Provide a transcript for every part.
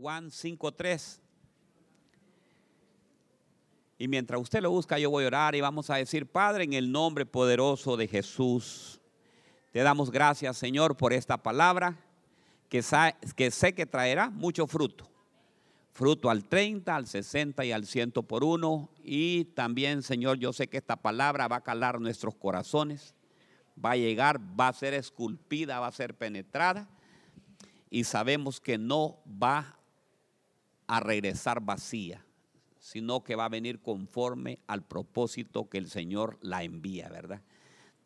Juan 5.3. Y mientras usted lo busca, yo voy a orar y vamos a decir, Padre, en el nombre poderoso de Jesús, te damos gracias, Señor, por esta palabra que, que sé que traerá mucho fruto. Fruto al 30, al 60 y al 100 por uno. Y también, Señor, yo sé que esta palabra va a calar nuestros corazones, va a llegar, va a ser esculpida, va a ser penetrada. Y sabemos que no va a regresar vacía, sino que va a venir conforme al propósito que el Señor la envía, ¿verdad?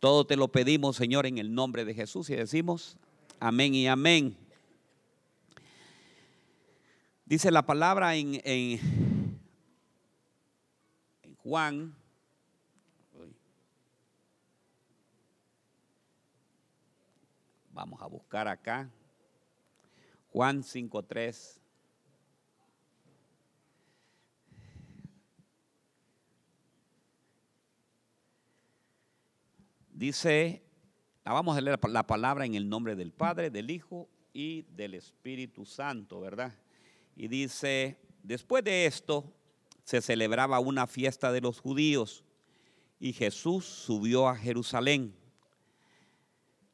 Todo te lo pedimos, Señor, en el nombre de Jesús y decimos amén y amén. Dice la palabra en, en, Juan. Vamos a buscar acá. Juan 5.3. Dice, vamos a leer la palabra en el nombre del Padre, del Hijo y del Espíritu Santo, ¿verdad? Y dice, después de esto se celebraba una fiesta de los judíos y Jesús subió a Jerusalén.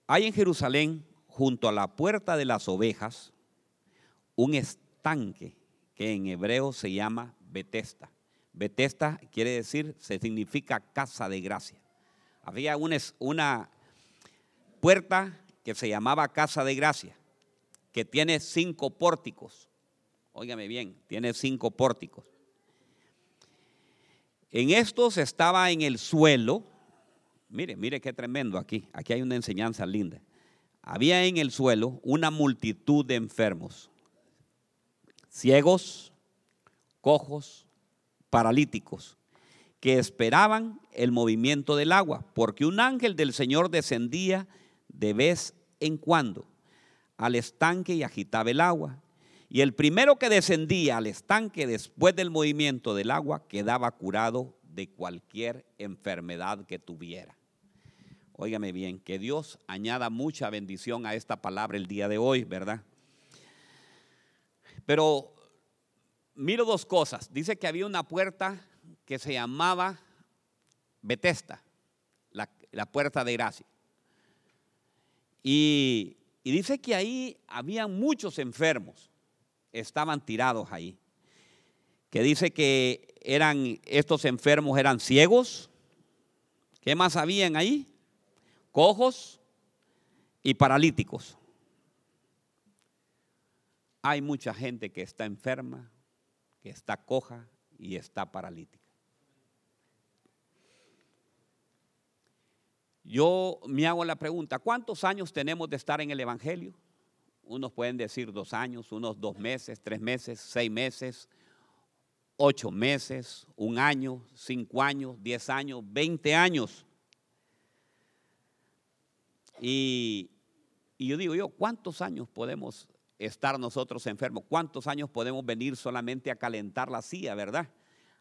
Hay en Jerusalén, junto a la puerta de las ovejas, un estanque que en hebreo se llama Betesta. Betesta quiere decir, se significa casa de gracia. Había una, puerta que se llamaba casa de gracia, que tiene cinco pórticos. Óigame bien, tiene cinco pórticos. En estos estaba en el suelo, mire, mire qué tremendo aquí, aquí hay una enseñanza linda. Había en el suelo una multitud de enfermos, ciegos, cojos, paralíticos, que esperaban el movimiento del agua, porque un ángel del Señor descendía de vez en cuando al estanque y agitaba el agua. Y el primero que descendía al estanque después del movimiento del agua quedaba curado de cualquier enfermedad que tuviera. Óigame bien, que Dios añada mucha bendición a esta palabra el día de hoy, ¿verdad? Pero miro dos cosas. Dice que había una puerta que se llamaba Betesta, la, puerta de gracia. Y, y dice que ahí había muchos enfermos estaban tirados ahí. Que dice que eran, estos enfermos eran ciegos. ¿Qué más habían ahí? Cojos y paralíticos. Hay mucha gente que está enferma, que está coja y está paralítica. Yo me hago la pregunta, ¿cuántos años tenemos de estar en el Evangelio? Unos pueden decir dos años, unos dos meses, tres meses, seis meses, ocho meses, un año, cinco años, diez años, veinte años. Y, yo digo yo, ¿cuántos años podemos estar nosotros enfermos? ¿Cuántos años podemos venir solamente a calentar la silla, verdad?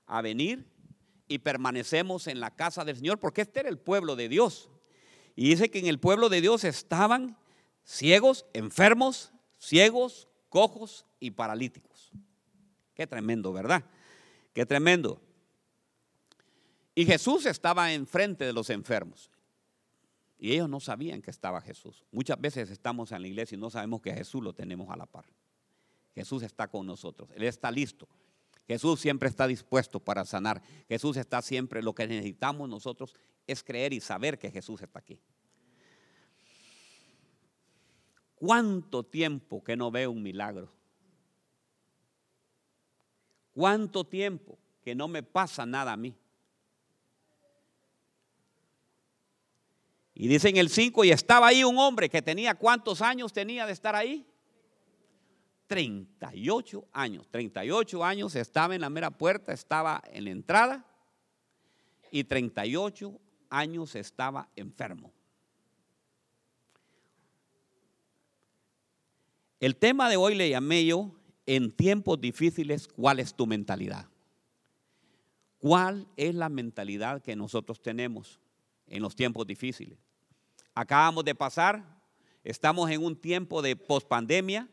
A venir y permanecemos en la casa del Señor, porque este era el pueblo de Dios. Y dice que en el pueblo de Dios estaban ciegos, enfermos, ciegos, cojos y paralíticos. Qué tremendo, ¿verdad? Qué tremendo. Y Jesús estaba enfrente de los enfermos. Y ellos no sabían que estaba Jesús. Muchas veces estamos en la iglesia y no sabemos que Jesús lo tenemos a la par. Jesús está con nosotros. Él está listo. Jesús siempre está dispuesto para sanar. Jesús está siempre. Lo que necesitamos nosotros es creer y saber que Jesús está aquí. ¿Cuánto tiempo que no veo un milagro? ¿Cuánto tiempo que no me pasa nada a mí? Y dice en el 5, y estaba ahí un hombre que tenía cuántos años tenía de estar ahí? 38 años. 38 años estaba en la mera puerta, estaba en la entrada y 38 años estaba enfermo. El tema de hoy le llamé yo, en tiempos difíciles, ¿cuál es tu mentalidad? ¿Cuál es la mentalidad que nosotros tenemos en los tiempos difíciles? Acabamos de pasar, estamos en un tiempo de pospandemia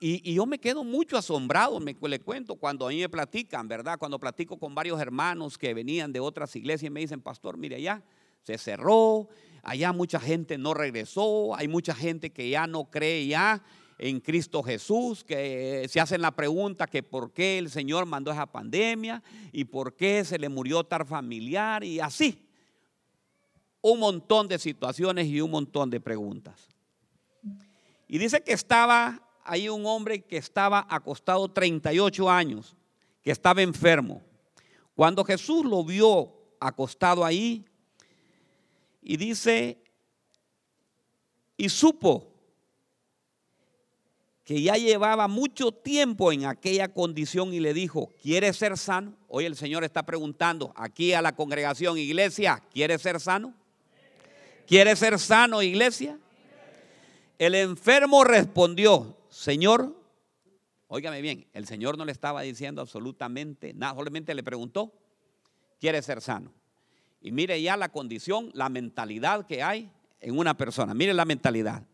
Y, yo me quedo mucho asombrado, me le cuento, cuando a mí me platican, ¿verdad? Cuando platico con varios hermanos que venían de otras iglesias y me dicen, pastor, mire, allá se cerró, allá mucha gente no regresó, hay mucha gente que ya no cree ya en Cristo Jesús, que se hacen la pregunta que por qué el Señor mandó esa pandemia y por qué se le murió tal familiar y así. Un montón de situaciones y un montón de preguntas. Y dice que estaba ahí un hombre que estaba acostado 38 años, que estaba enfermo. Cuando Jesús lo vio acostado ahí, y dice, y supo que ya llevaba mucho tiempo en aquella condición y le dijo, ¿quieres ser sano? Hoy el Señor está preguntando aquí a la congregación, iglesia, ¿quieres ser sano? ¿Quieres ser sano, iglesia? El enfermo respondió, Señor, óigame bien, el Señor no le estaba diciendo absolutamente nada, solamente le preguntó, ¿quiere ser sano? Y mire ya la condición, la mentalidad que hay en una persona. Mire la mentalidad.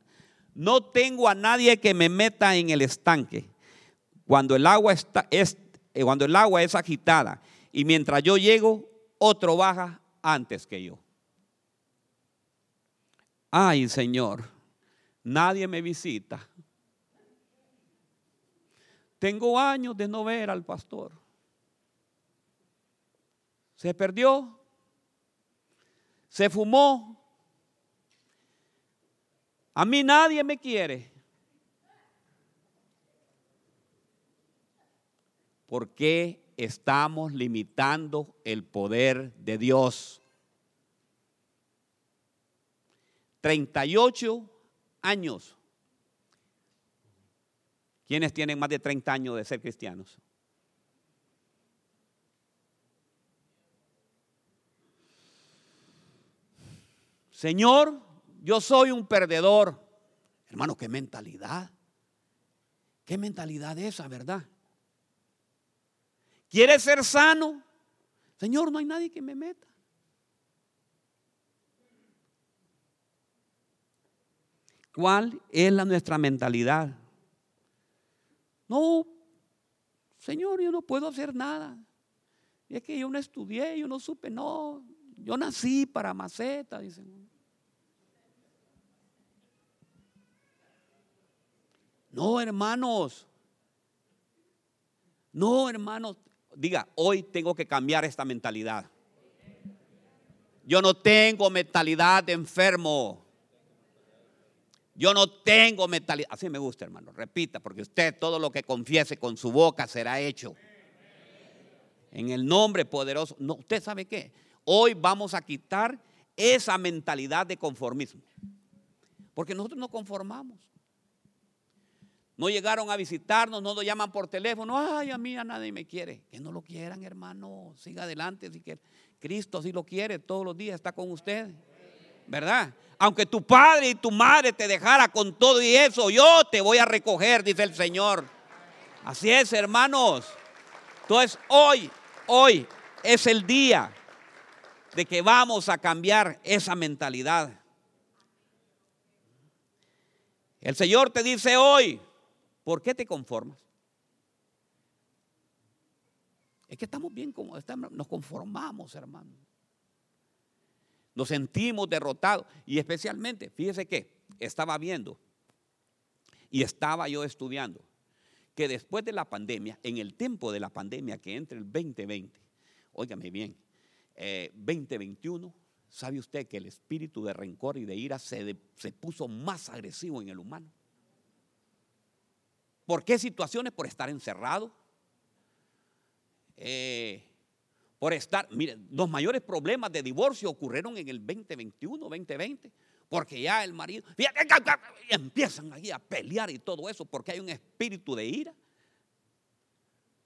No tengo a nadie que me meta en el estanque cuando el agua está, es, eh, cuando el agua es agitada y mientras yo llego, otro baja antes que yo. Ay, Señor, nadie me visita. Tengo años de no ver al pastor. Se perdió. Se fumó. A mí nadie me quiere. ¿Por qué estamos limitando el poder de Dios? 38 años ¿Quiénes tienen más de 30 años de ser cristianos? Señor, yo soy un perdedor. Hermano, qué mentalidad. ¿Qué mentalidad esa, verdad? ¿Quieres ser sano? Señor, no hay nadie que me meta. ¿Cuál es la nuestra mentalidad? No, Señor, yo no puedo hacer nada. Es que yo no estudié, yo no supe, no, yo nací para maceta, dicen. No, hermanos. No, hermanos. Diga, hoy tengo que cambiar esta mentalidad. Yo no tengo mentalidad de enfermo. Yo no tengo mentalidad. Así me gusta, hermano. Repita, porque usted todo lo que confiese con su boca será hecho. En el nombre poderoso. No, usted sabe qué. Hoy vamos a quitar esa mentalidad de conformismo. Porque nosotros no conformamos. No llegaron a visitarnos, no nos llaman por teléfono. Ay, a mí a nadie me quiere. Que no lo quieran, hermano. Siga adelante. Si quiere. Cristo sí lo quiere. Todos los días está con usted. ¿Verdad? Aunque tu padre y tu madre te dejara con todo y eso, yo te voy a recoger, dice el Señor. Así es, hermanos. Entonces, hoy, hoy es el día de que vamos a cambiar esa mentalidad. El Señor te dice hoy, ¿por qué te conformas? Es que estamos bien como nos conformamos, hermano nos sentimos derrotados. Y especialmente, fíjese que estaba viendo y estaba yo estudiando que después de la pandemia, en el tiempo de la pandemia que entre el 2020, óigame bien, 2021, eh, ¿sabe usted que el espíritu de rencor y de ira se, se puso más agresivo en el humano? ¿Por qué situaciones? Por estar encerrado. Eh, por estar, miren, los mayores problemas de divorcio ocurrieron en el 2021, 2020, porque ya el marido, empiezan ahí a pelear y todo eso, porque hay un espíritu de ira,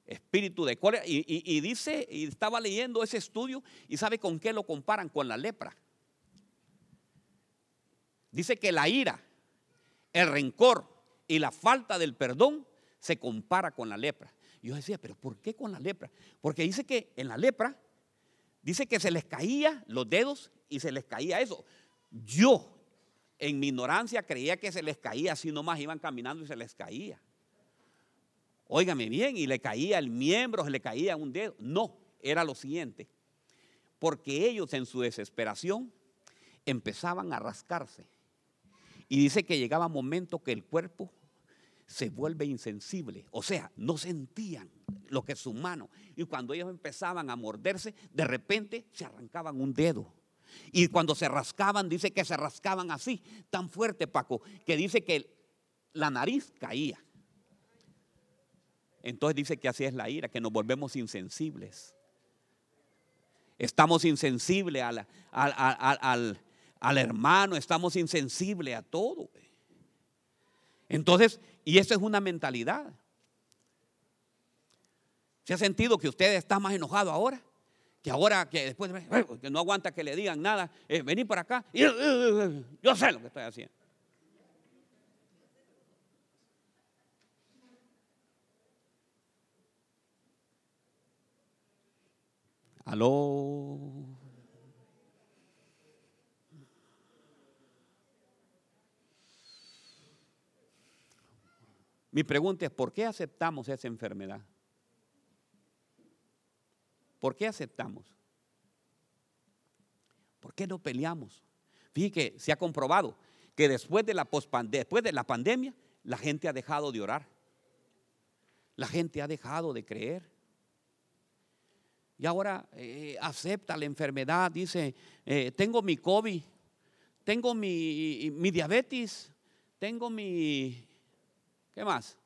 espíritu de cólera, y, dice, y estaba leyendo ese estudio, y sabe con qué lo comparan, con la lepra. Dice que la ira, el rencor y la falta del perdón se compara con la lepra yo decía, pero ¿por qué con la lepra? Porque dice que en la lepra, dice que se les caía los dedos y se les caía eso. Yo, en mi ignorancia, creía que se les caía así nomás, iban caminando y se les caía. Óigame bien, y le caía el miembro, se le caía un dedo. No, era lo siguiente. Porque ellos en su desesperación empezaban a rascarse. Y dice que llegaba momento que el cuerpo se vuelve insensible. O sea, no sentían lo que es su mano. Y cuando ellos empezaban a morderse, de repente se arrancaban un dedo. Y cuando se rascaban, dice que se rascaban así, tan fuerte, Paco, que dice que la nariz caía. Entonces dice que así es la ira, que nos volvemos insensibles. Estamos insensibles al, al, al hermano, estamos insensibles a todo. Entonces, y esa es una mentalidad. ¿Se ha sentido que usted está más enojado ahora? Que ahora, que después, que no aguanta que le digan nada, eh, vení por acá, eh, eh, yo sé lo que estoy haciendo. Aló. Mi pregunta es, ¿por qué aceptamos esa enfermedad? ¿Por qué aceptamos? ¿Por qué no peleamos? Fíjate que se ha comprobado que después de, la después de la pandemia, la gente ha dejado de orar. La gente ha dejado de creer. Y ahora eh, acepta la enfermedad, dice, eh, tengo mi COVID, tengo mi, mi diabetes, tengo mi, ¿qué más?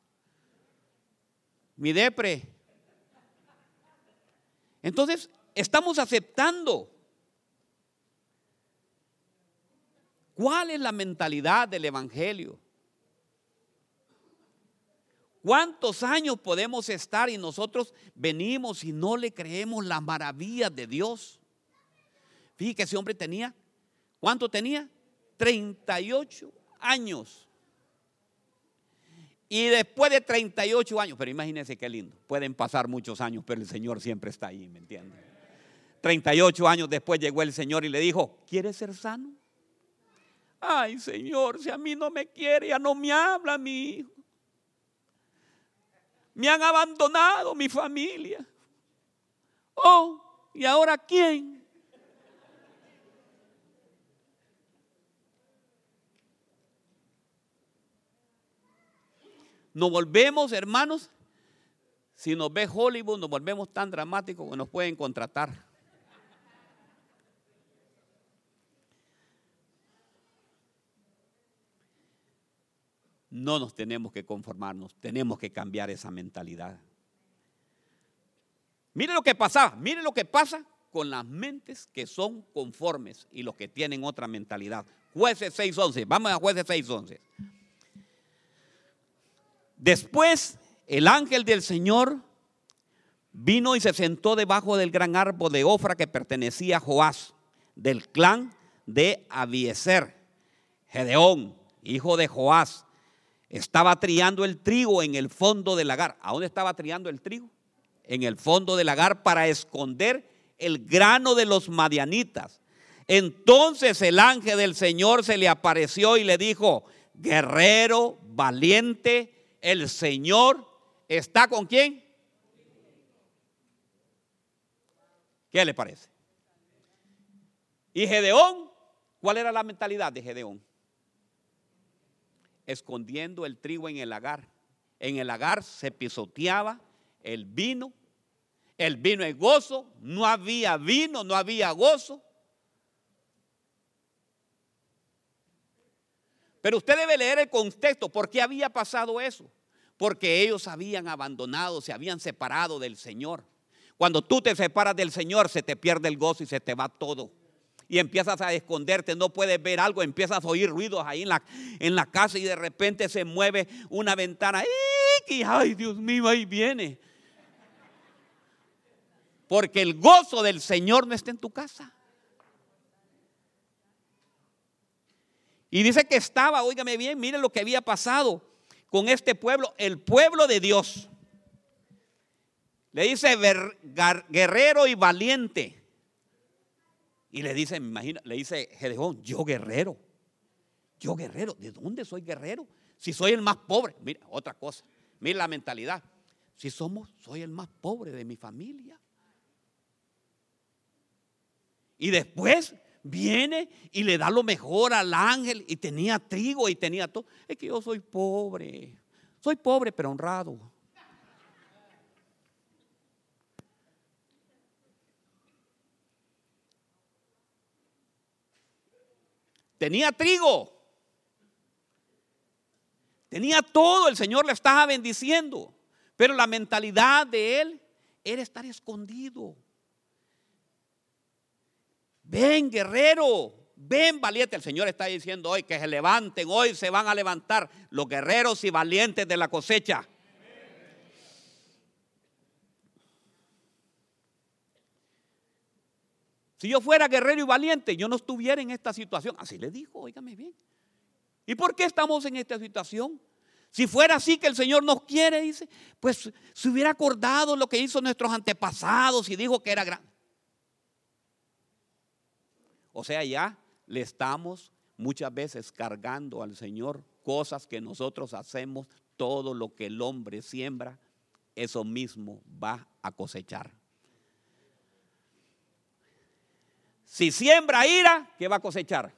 Mi depre, entonces, estamos aceptando. ¿Cuál es la mentalidad del Evangelio? ¿Cuántos años podemos estar y nosotros venimos y no le creemos la maravilla de Dios? Fíjate que ese hombre tenía, ¿cuánto tenía? 38 años. Y después de 38 años, pero imagínense qué lindo, pueden pasar muchos años, pero el Señor siempre está ahí, ¿me entienden? 38 años después llegó el Señor y le dijo, ¿quieres ser sano? Ay, Señor, si a mí no me quiere, ya no me habla mi hijo. Me han abandonado mi familia. Oh, ¿y ahora quién? Nos volvemos, hermanos, si nos ve Hollywood, nos volvemos tan dramáticos que nos pueden contratar. No nos tenemos que conformarnos, tenemos que cambiar esa mentalidad. Mire lo que pasa, mire lo que pasa con las mentes que son conformes y los que tienen otra mentalidad. Jueces 6.11, vamos a jueces 6.11. Después el ángel del Señor vino y se sentó debajo del gran árbol de Ofra que pertenecía a Joás, del clan de Abieser. Gedeón, hijo de Joás, estaba triando el trigo en el fondo del lagar. ¿A dónde estaba triando el trigo? En el fondo del lagar para esconder el grano de los madianitas. Entonces el ángel del Señor se le apareció y le dijo, guerrero, valiente, el Señor está con quién. ¿Qué le parece? Y Gedeón, ¿cuál era la mentalidad de Gedeón? Escondiendo el trigo en el lagar. En el lagar se pisoteaba el vino. El vino es gozo. No había vino, no había gozo. Pero usted debe leer el contexto. ¿Por qué había pasado eso? Porque ellos habían abandonado, se habían separado del Señor. Cuando tú te separas del Señor, se te pierde el gozo y se te va todo. Y empiezas a esconderte, no puedes ver algo, empiezas a oír ruidos ahí en la, en la casa y de repente se mueve una ventana. ¡Y, ¡Ay, Dios mío, ahí viene! Porque el gozo del Señor no está en tu casa. Y dice que estaba, óigame bien, miren lo que había pasado con este pueblo, el pueblo de Dios. Le dice guerrero y valiente. Y le dice, me imagino, le dice Gedeón, yo guerrero. Yo guerrero. ¿De dónde soy guerrero? Si soy el más pobre. Mira, otra cosa. Mira la mentalidad. Si somos, soy el más pobre de mi familia. Y después viene y le da lo mejor al ángel y tenía trigo y tenía todo. Es que yo soy pobre. Soy pobre pero honrado. Tenía trigo. Tenía todo, el Señor le estaba bendiciendo. Pero la mentalidad de él era estar escondido. Ven, guerrero, ven, valiente. El Señor está diciendo hoy que se levanten, hoy se van a levantar los guerreros y valientes de la cosecha. Si yo fuera guerrero y valiente, yo no estuviera en esta situación. Así le dijo, óigame bien. ¿Y por qué estamos en esta situación? Si fuera así que el Señor nos quiere, dice, pues se hubiera acordado lo que hizo nuestros antepasados y dijo que era grande. O sea, ya le estamos muchas veces cargando al Señor cosas que nosotros hacemos, todo lo que el hombre siembra, eso mismo va a cosechar. Si siembra ira, ¿qué va a cosechar?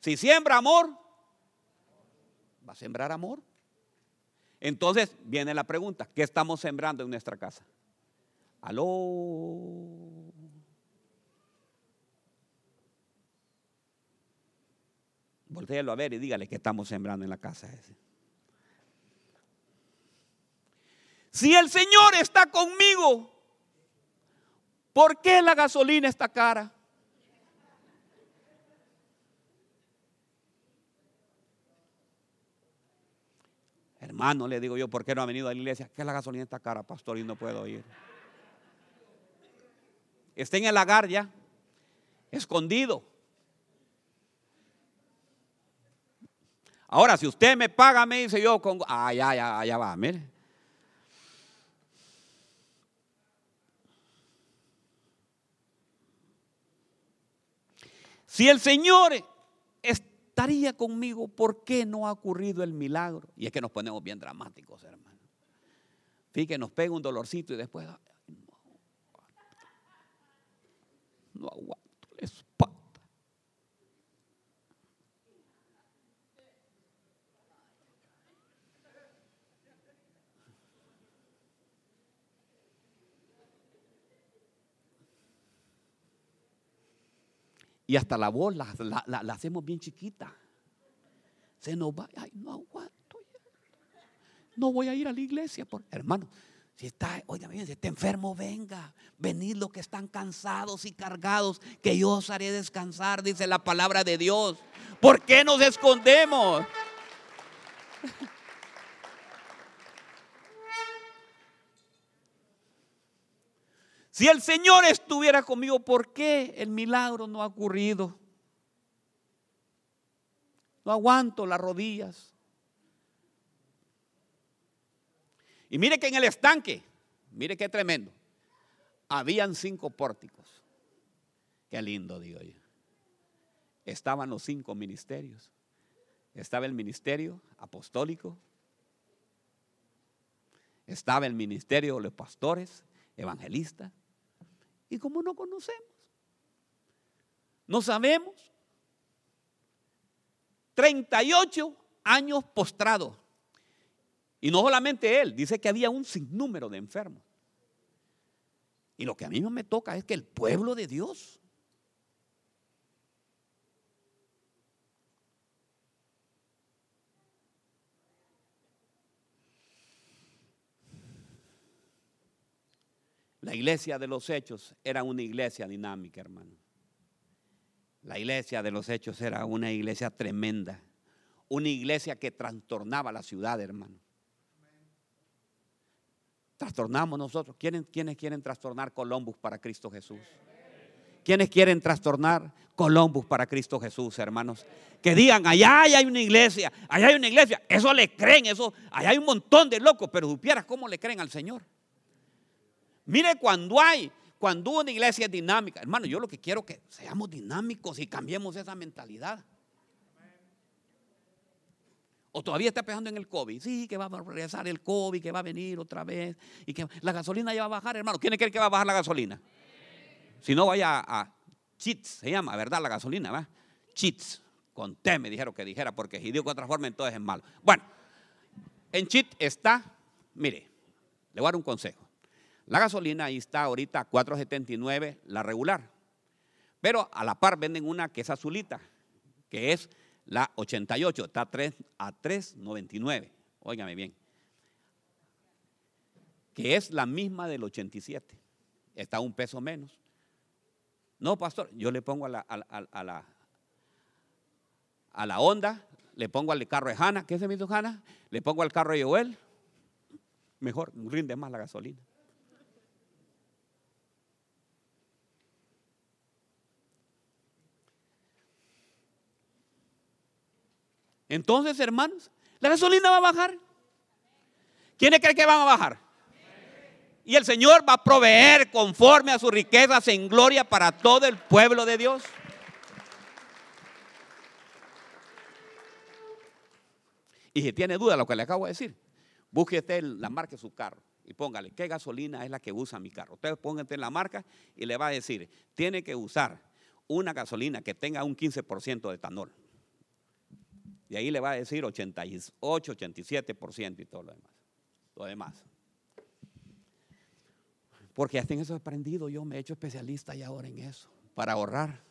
Si siembra amor, va a sembrar amor. Entonces viene la pregunta, ¿qué estamos sembrando en nuestra casa? Aló. Voltéelo a ver y dígale que estamos sembrando en la casa. Si el Señor está conmigo, ¿Por qué la gasolina está cara? Hermano, le digo yo, ¿por qué no ha venido a la iglesia? Que la gasolina está cara, pastor, y no puedo ir. Está en el lagar ya, escondido. Ahora, si usted me paga, me dice yo, con, ah, ya, ya, ya va, mire. Si el Señor estaría conmigo, ¿por qué no ha ocurrido el milagro? Y es que nos ponemos bien dramáticos, hermano. Fíjate, nos pega un dolorcito y después, no, no aguanto la espalda. Y hasta la voz la, hacemos bien chiquita. Se nos va, ay, no aguanto. No voy a ir a la iglesia. Por, hermano, si está, oiga bien, si está enfermo, venga. Venid los que están cansados y cargados, que yo os haré descansar, dice la palabra de Dios. ¿Por qué nos escondemos? Si el Señor estuviera conmigo, ¿por qué el milagro no ha ocurrido? No aguanto las rodillas. Y mire que en el estanque, mire qué tremendo, habían cinco pórticos. Qué lindo, digo yo. Estaban los cinco ministerios. Estaba el ministerio apostólico. Estaba el ministerio de los pastores, evangelistas. Y como no conocemos, no sabemos, 38 años postrado. Y no solamente él, dice que había un sinnúmero de enfermos. Y lo que a mí no me toca es que el pueblo de Dios La iglesia de los hechos era una iglesia dinámica, hermano. La iglesia de los hechos era una iglesia tremenda. Una iglesia que trastornaba la ciudad, hermano. Trastornamos nosotros. ¿Quiénes, quieren trastornar Columbus para Cristo Jesús? ¿Quiénes quieren trastornar Columbus para Cristo Jesús, hermanos? Que digan, allá hay una iglesia, allá hay una iglesia. Eso le creen, eso, allá hay un montón de locos, pero supieras cómo le creen al Señor. Mire cuando hay, cuando una iglesia es dinámica, hermano, yo lo que quiero es que seamos dinámicos y cambiemos esa mentalidad. O todavía está pensando en el COVID. Sí, que va a regresar el COVID, que va a venir otra vez. Y que la gasolina ya va a bajar, hermano. ¿Quién cree que va a bajar la gasolina? Si no, vaya a, Chits, se llama, ¿verdad? La gasolina, ¿va? Chits. Con T me dijeron que dijera, porque si digo otra forma, entonces es malo. Bueno, en Chit está, mire, le voy a dar un consejo. La gasolina ahí está ahorita 4.79, la regular. Pero a la par venden una que es azulita, que es la 88, está a 3 a 3.99. Óigame bien. Que es la misma del 87. Está un peso menos. No, pastor, yo le pongo a la, a, la, a la Honda, le pongo al carro de Hanna, ¿qué se me hizo Hanna? Le pongo al carro de Joel, mejor, rinde más la gasolina. Entonces, hermanos, la gasolina va a bajar. ¿Quiénes creen que van a bajar? Y el Señor va a proveer conforme a sus riquezas en gloria para todo el pueblo de Dios. Y si tiene duda lo que le acabo de decir, busque usted la marca de su carro y póngale qué gasolina es la que usa mi carro. Usted póngate la marca y le va a decir, tiene que usar una gasolina que tenga un 15% de etanol. Y ahí le va a decir 88, 87% y todo lo demás. Lo demás. Porque hasta en eso he aprendido, yo me he hecho especialista ya ahora en eso, para ahorrar.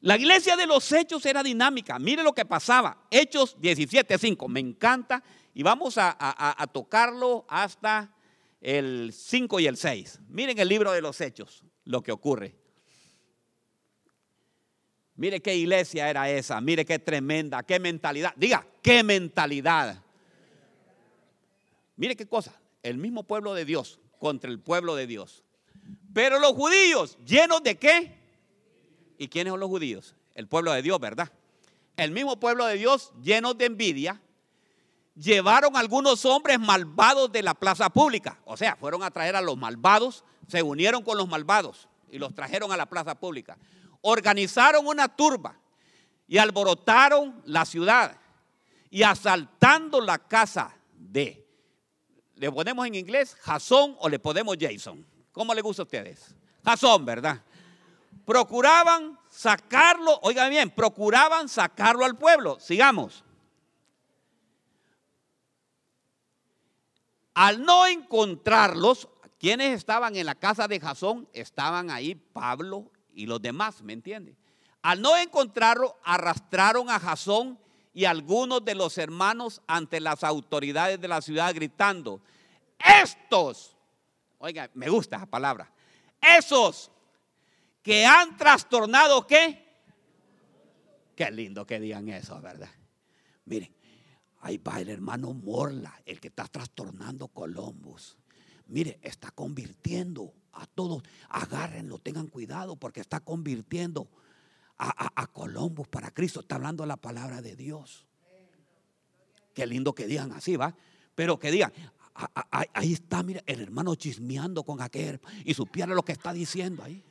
La iglesia de los hechos era dinámica. Mire lo que pasaba. Hechos 17.5. Me encanta. Y vamos a, a, tocarlo hasta el 5 y el 6. Miren el libro de los hechos, lo que ocurre. Mire qué iglesia era esa, mire qué tremenda, qué mentalidad. Diga, qué mentalidad. Mire qué cosa, el mismo pueblo de Dios contra el pueblo de Dios. Pero los judíos, llenos de qué? ¿Y quiénes son los judíos? El pueblo de Dios, ¿verdad? El mismo pueblo de Dios, llenos de envidia, llevaron algunos hombres malvados de la plaza pública. O sea, fueron a traer a los malvados, se unieron con los malvados y los trajeron a la plaza pública organizaron una turba y alborotaron la ciudad y asaltando la casa de, le ponemos en inglés Jasón o le ponemos Jason. ¿Cómo le gusta a ustedes? Jasón, ¿verdad? Procuraban sacarlo, oigan bien, procuraban sacarlo al pueblo. Sigamos. Al no encontrarlos, quienes estaban en la casa de Jasón, estaban ahí Pablo y los demás, ¿me entiende? Al no encontrarlo, arrastraron a Jasón y algunos de los hermanos ante las autoridades de la ciudad gritando, estos, oiga, me gusta esa palabra, esos que han trastornado qué? Qué lindo que digan eso, ¿verdad? Miren, ahí va el hermano Morla, el que está trastornando Columbus. Mire, está convirtiendo a todos, agárrenlo, tengan cuidado porque está convirtiendo a, a, Columbus para Cristo. Está hablando la palabra de Dios. Qué lindo que digan así, ¿va? Pero que digan, ahí está, mira, el hermano chismeando con aquel y supiera lo que está diciendo ahí.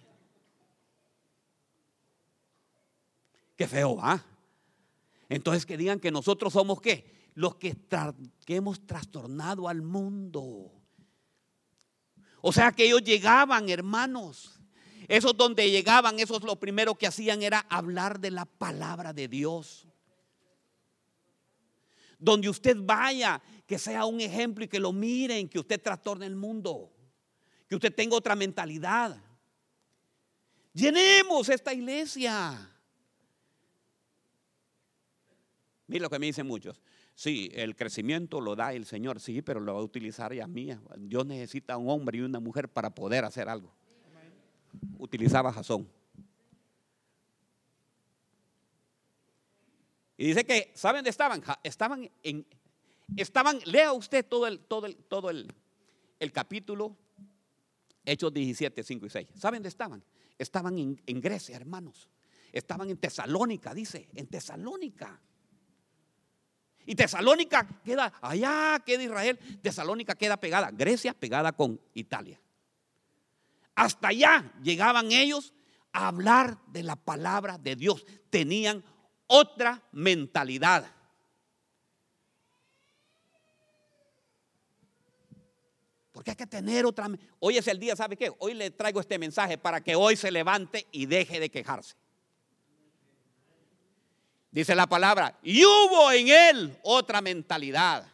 Qué feo, ¿va? Entonces que digan que nosotros somos qué? Los que, que hemos trastornado al mundo. O sea que ellos llegaban, hermanos. Esos donde llegaban, esos lo primero que hacían era hablar de la palabra de Dios. Donde usted vaya, que sea un ejemplo y que lo miren, que usted trastorne el mundo, que usted tenga otra mentalidad. Llenemos esta iglesia. Mira lo que me dicen muchos. Sí, el crecimiento lo da el Señor, sí, pero lo va a utilizar ella mía. Dios necesita un hombre y una mujer para poder hacer algo. Utilizaba Jasón. Y dice que, ¿saben dónde estaban? Estaban en, estaban, lea usted todo el, todo el, todo el, el capítulo, Hechos 17, 5 y 6. ¿Saben dónde estaban? Estaban en, en Grecia, hermanos. Estaban en Tesalónica, dice, en Tesalónica. Y Tesalónica queda, allá queda Israel, Tesalónica queda pegada, Grecia pegada con Italia. Hasta allá llegaban ellos hablar de la palabra de Dios. Tenían otra mentalidad. Porque hay que tener otra. Hoy es el día, ¿sabe qué? Hoy le traigo este mensaje para que hoy se levante y deje de quejarse. Dice la palabra, y hubo en él otra mentalidad.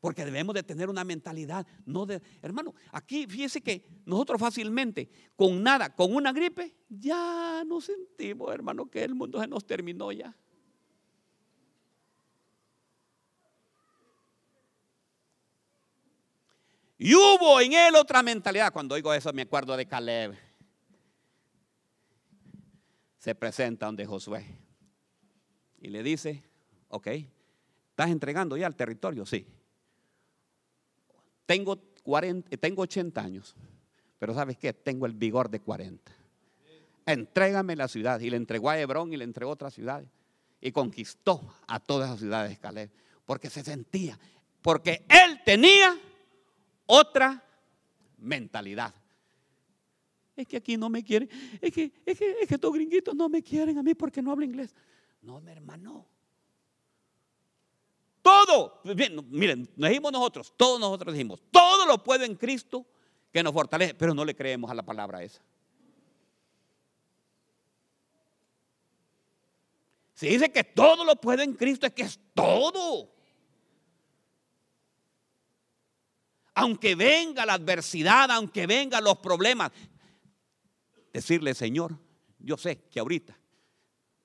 Porque debemos de tener una mentalidad, no de, hermano, aquí fíjese que nosotros fácilmente, con nada, con una gripe, ya nos sentimos, hermano, que el mundo se nos terminó ya. Y hubo en él otra mentalidad. Cuando oigo eso me acuerdo de Caleb. Se presenta donde Josué. Y le dice, ok, ¿estás entregando ya el territorio? Sí. Tengo, 40, tengo 80 años, pero ¿sabes qué? Tengo el vigor de 40. Entrégame la ciudad. Y le entregó a Hebrón y le entregó a otras ciudades. Y conquistó a todas las ciudades de Caleb. Porque se sentía, porque él tenía otra mentalidad. Es que aquí no me quieren, es que, es que, es que estos gringuitos no me quieren a mí porque no hablo inglés. No, mi hermano. Todo, bien, miren, nos dijimos nosotros, todos nosotros dijimos, todo lo puedo en Cristo que nos fortalece, pero no le creemos a la palabra esa. Si dice que todo lo puedo en Cristo, es que es todo. Aunque venga la adversidad, aunque vengan los problemas, decirle, Señor, yo sé que ahorita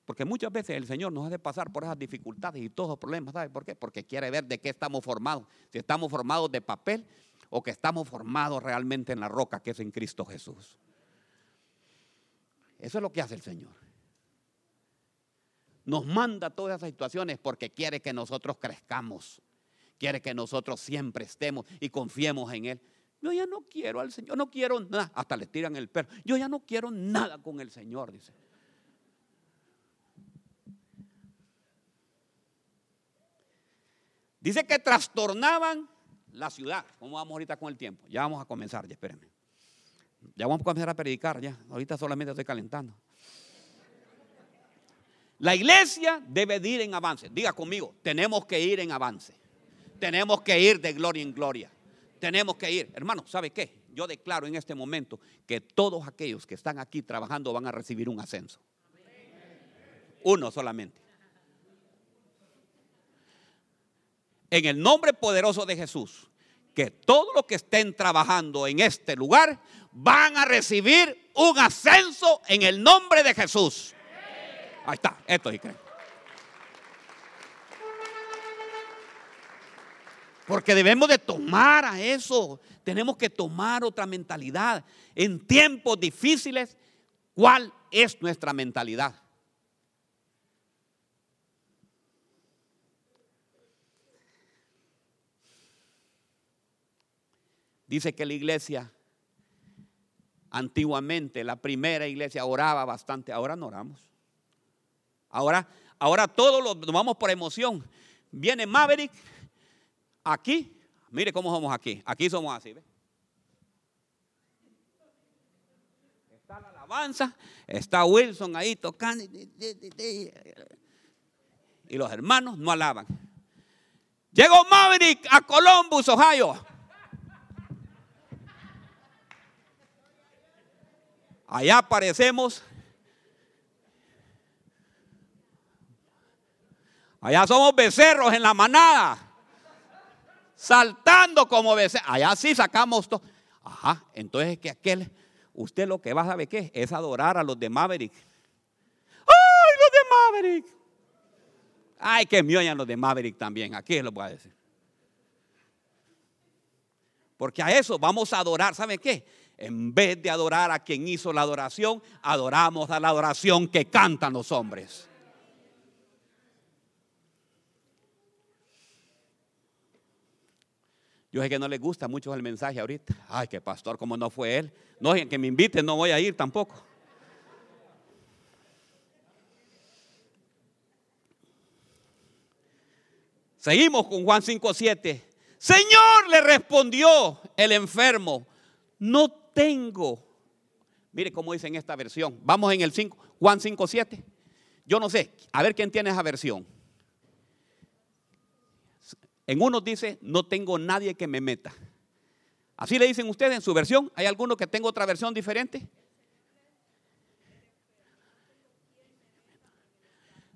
porque muchas veces el Señor nos hace pasar por esas dificultades y todos los problemas. ¿Sabe por qué? Porque quiere ver de qué estamos formados. Si estamos formados de papel o que estamos formados realmente en la roca que es en Cristo Jesús. Eso es lo que hace el Señor. Nos manda todas esas situaciones porque quiere que nosotros crezcamos. Quiere que nosotros siempre estemos y confiemos en Él. Yo ya no quiero al Señor, no quiero nada. Hasta le tiran el perro. Yo ya no quiero nada con el Señor, dice. Dice que trastornaban la ciudad. ¿Cómo vamos ahorita con el tiempo? Ya vamos a comenzar, ya espérenme. Ya vamos a comenzar a predicar, ya. Ahorita solamente estoy calentando. La iglesia debe ir en avance. Diga conmigo, tenemos que ir en avance. Tenemos que ir de gloria en gloria. Tenemos que ir. Hermano, ¿sabe qué? Yo declaro en este momento que todos aquellos que están aquí trabajando van a recibir un ascenso. Uno solamente. en el nombre poderoso de Jesús, que todos los que estén trabajando en este lugar van a recibir un ascenso en el nombre de Jesús. Ahí está, esto sí Porque debemos de tomar a eso. Tenemos que tomar otra mentalidad. En tiempos difíciles, ¿cuál es nuestra mentalidad? Dice que la iglesia, antiguamente, la primera iglesia oraba bastante, ahora no oramos. Ahora, ahora todos lo, nos vamos por emoción. Viene Maverick aquí, mire cómo somos aquí, aquí somos así, ¿ve? Está la alabanza, está Wilson ahí tocando. Y los hermanos no alaban. Llegó Maverick a Columbus, Ohio. Allá aparecemos. Allá somos becerros en la manada. Saltando como becerros. Allá sí sacamos todo. Ajá, entonces que aquel, usted lo que va a saber qué es adorar a los de Maverick. ¡Ay, los de Maverick! Ay, que me los de Maverick también. Aquí lo voy a decir. Porque a eso vamos a adorar. ¿Sabe qué? En vez de adorar a quien hizo la adoración, adoramos a la adoración que cantan los hombres. Yo sé que no les gusta mucho el mensaje ahorita. Ay, que pastor, como no fue él. No, que me inviten, no voy a ir tampoco. Seguimos con Juan 5.7. Señor, le respondió el enfermo, no tengo. Mire cómo dice en esta versión. Vamos en el 5, Juan 5.7. Yo no sé, a ver quién tiene esa versión. En uno dice, no tengo nadie que me meta. Así le dicen ustedes en su versión. ¿Hay alguno que tenga otra versión diferente?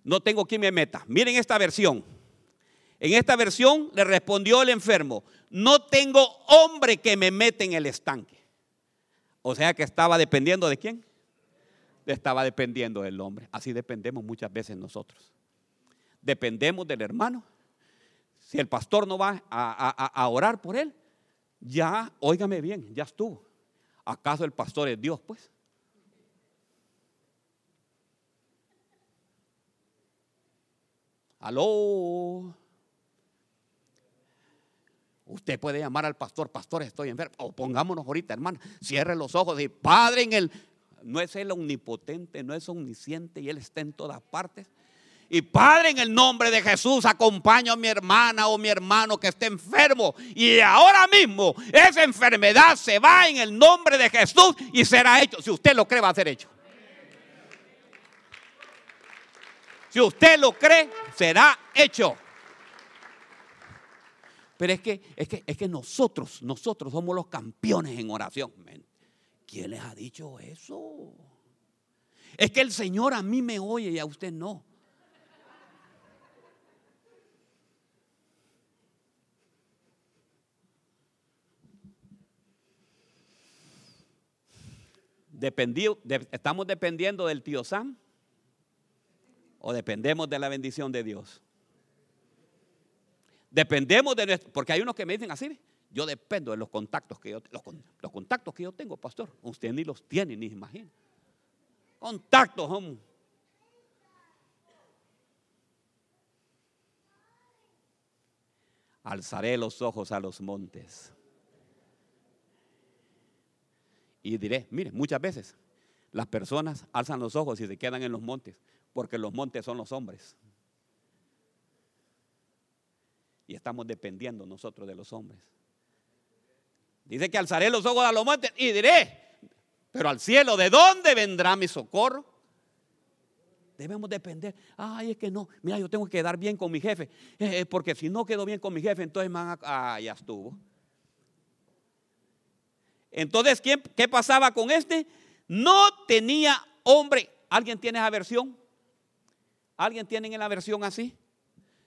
No tengo quien me meta. Miren esta versión. En esta versión le respondió el enfermo, no tengo hombre que me meta en el estanque. O sea que estaba dependiendo de quién? Estaba dependiendo del hombre. Así dependemos muchas veces nosotros. Dependemos del hermano. Si el pastor no va a, a orar por él, ya, óigame bien, ya estuvo. ¿Acaso el pastor es Dios, pues? Aló. Usted puede llamar al pastor, pastor, estoy enfermo. O pongámonos ahorita, hermano, cierre los ojos y Padre en el... No es Él omnipotente, no es omnisciente y Él está en todas partes. Y Padre, en el nombre de Jesús, acompaño a mi hermana o mi hermano que esté enfermo. Y ahora mismo esa enfermedad se va en el nombre de Jesús y será hecho. Si usted lo cree, va a ser hecho. Si usted lo cree, será hecho. Pero es que, es que, es que nosotros, nosotros somos los campeones en oración. ¿Quién les ha dicho eso? Es que el Señor a mí me oye y a usted no. ¿Estamos dependiendo del tío Sam? ¿O dependemos de la bendición de Dios? Dependemos de nuestro, porque hay unos que me dicen así, yo dependo de los contactos que yo los, los contactos que yo tengo, pastor. Usted ni los tiene ni imagina. Contactos, hombre. Alzaré los ojos a los montes. Y diré, mire, muchas veces las personas alzan los ojos y se quedan en los montes, porque los montes son los hombres. Y estamos dependiendo nosotros de los hombres. Dice que alzaré los ojos a los montes y diré, pero al cielo, ¿de dónde vendrá mi socorro? Debemos depender. Ay, es que no. Mira, yo tengo que quedar bien con mi jefe. Eh, eh, porque si no quedo bien con mi jefe, entonces a. Ah, ya estuvo. Entonces, ¿qué pasaba con este? No tenía hombre. ¿Alguien tiene esa versión? ¿Alguien tiene en la versión así?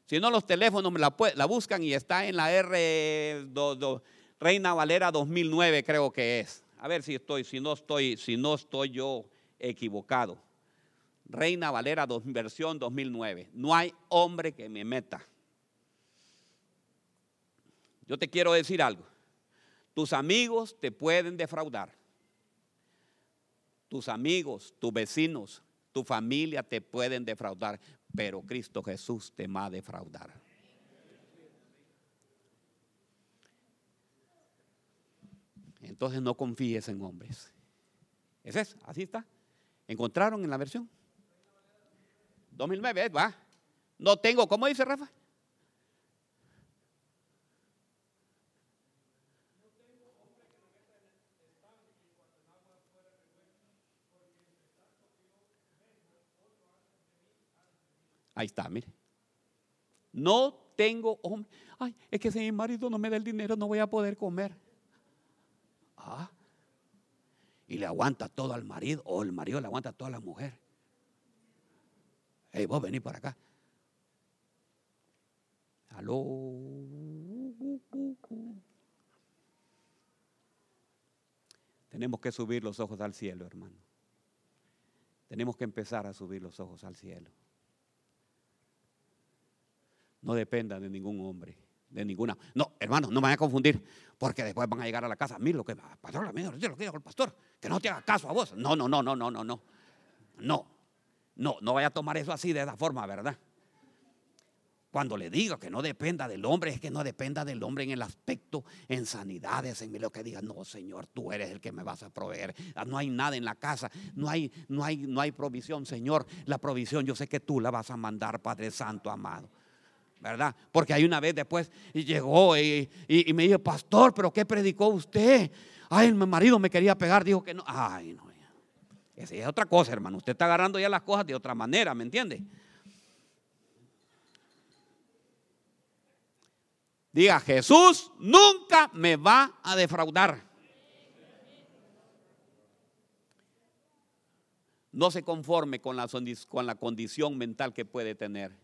Si no, los teléfonos la, la buscan y está en la R Reina Valera 2009, creo que es. A ver si estoy, si no estoy, si no estoy yo equivocado. Reina Valera versión 2009. No hay hombre que me meta. Yo te quiero decir algo. Tus amigos te pueden defraudar. Tus amigos, tus vecinos, tu familia te pueden defraudar, pero Cristo Jesús te va a defraudar. Entonces no confíes en hombres. ¿Es eso? Así está. ¿Encontraron en la versión? 2009, va. No tengo, ¿cómo dice Rafa? Ahí está, mire. No tengo hombre. Ay, es que si mi marido no me da el dinero, no voy a poder comer. Ah. Y le aguanta todo al marido, o el marido le aguanta todo a la mujer. Hey, vos venís para acá. Aló. Tenemos que subir los ojos al cielo, hermano. Tenemos que empezar a subir los ojos al cielo. No dependa de ningún hombre, de ninguna. No, hermano, no me vayan a confundir, porque después van a llegar a la casa. Mira lo que pastor, lo que dijo el pastor, que no te haga caso a vos. No, no, no, no, no, no, no. No, no, no vaya a tomar eso así de esa forma, ¿verdad? Cuando le digo que no dependa del hombre, es que no dependa del hombre en el aspecto, en sanidades, en lo que diga, no, Señor, tú eres el que me vas a proveer. Ah, no hay nada en la casa, no hay, no hay, no hay provisión, Señor. La provisión yo sé que tú la vas a mandar, Padre Santo, amado. ¿Verdad? Porque hay una vez después llegó y, me dijo, pastor, pero ¿qué predicó usted? Ay, mi marido me quería pegar, dijo que no. Ay, no. Esa es otra cosa, hermano. Usted está agarrando ya las cosas de otra manera, ¿me entiende? Diga, Jesús nunca me va a defraudar. No se conforme con la condición mental que puede tener.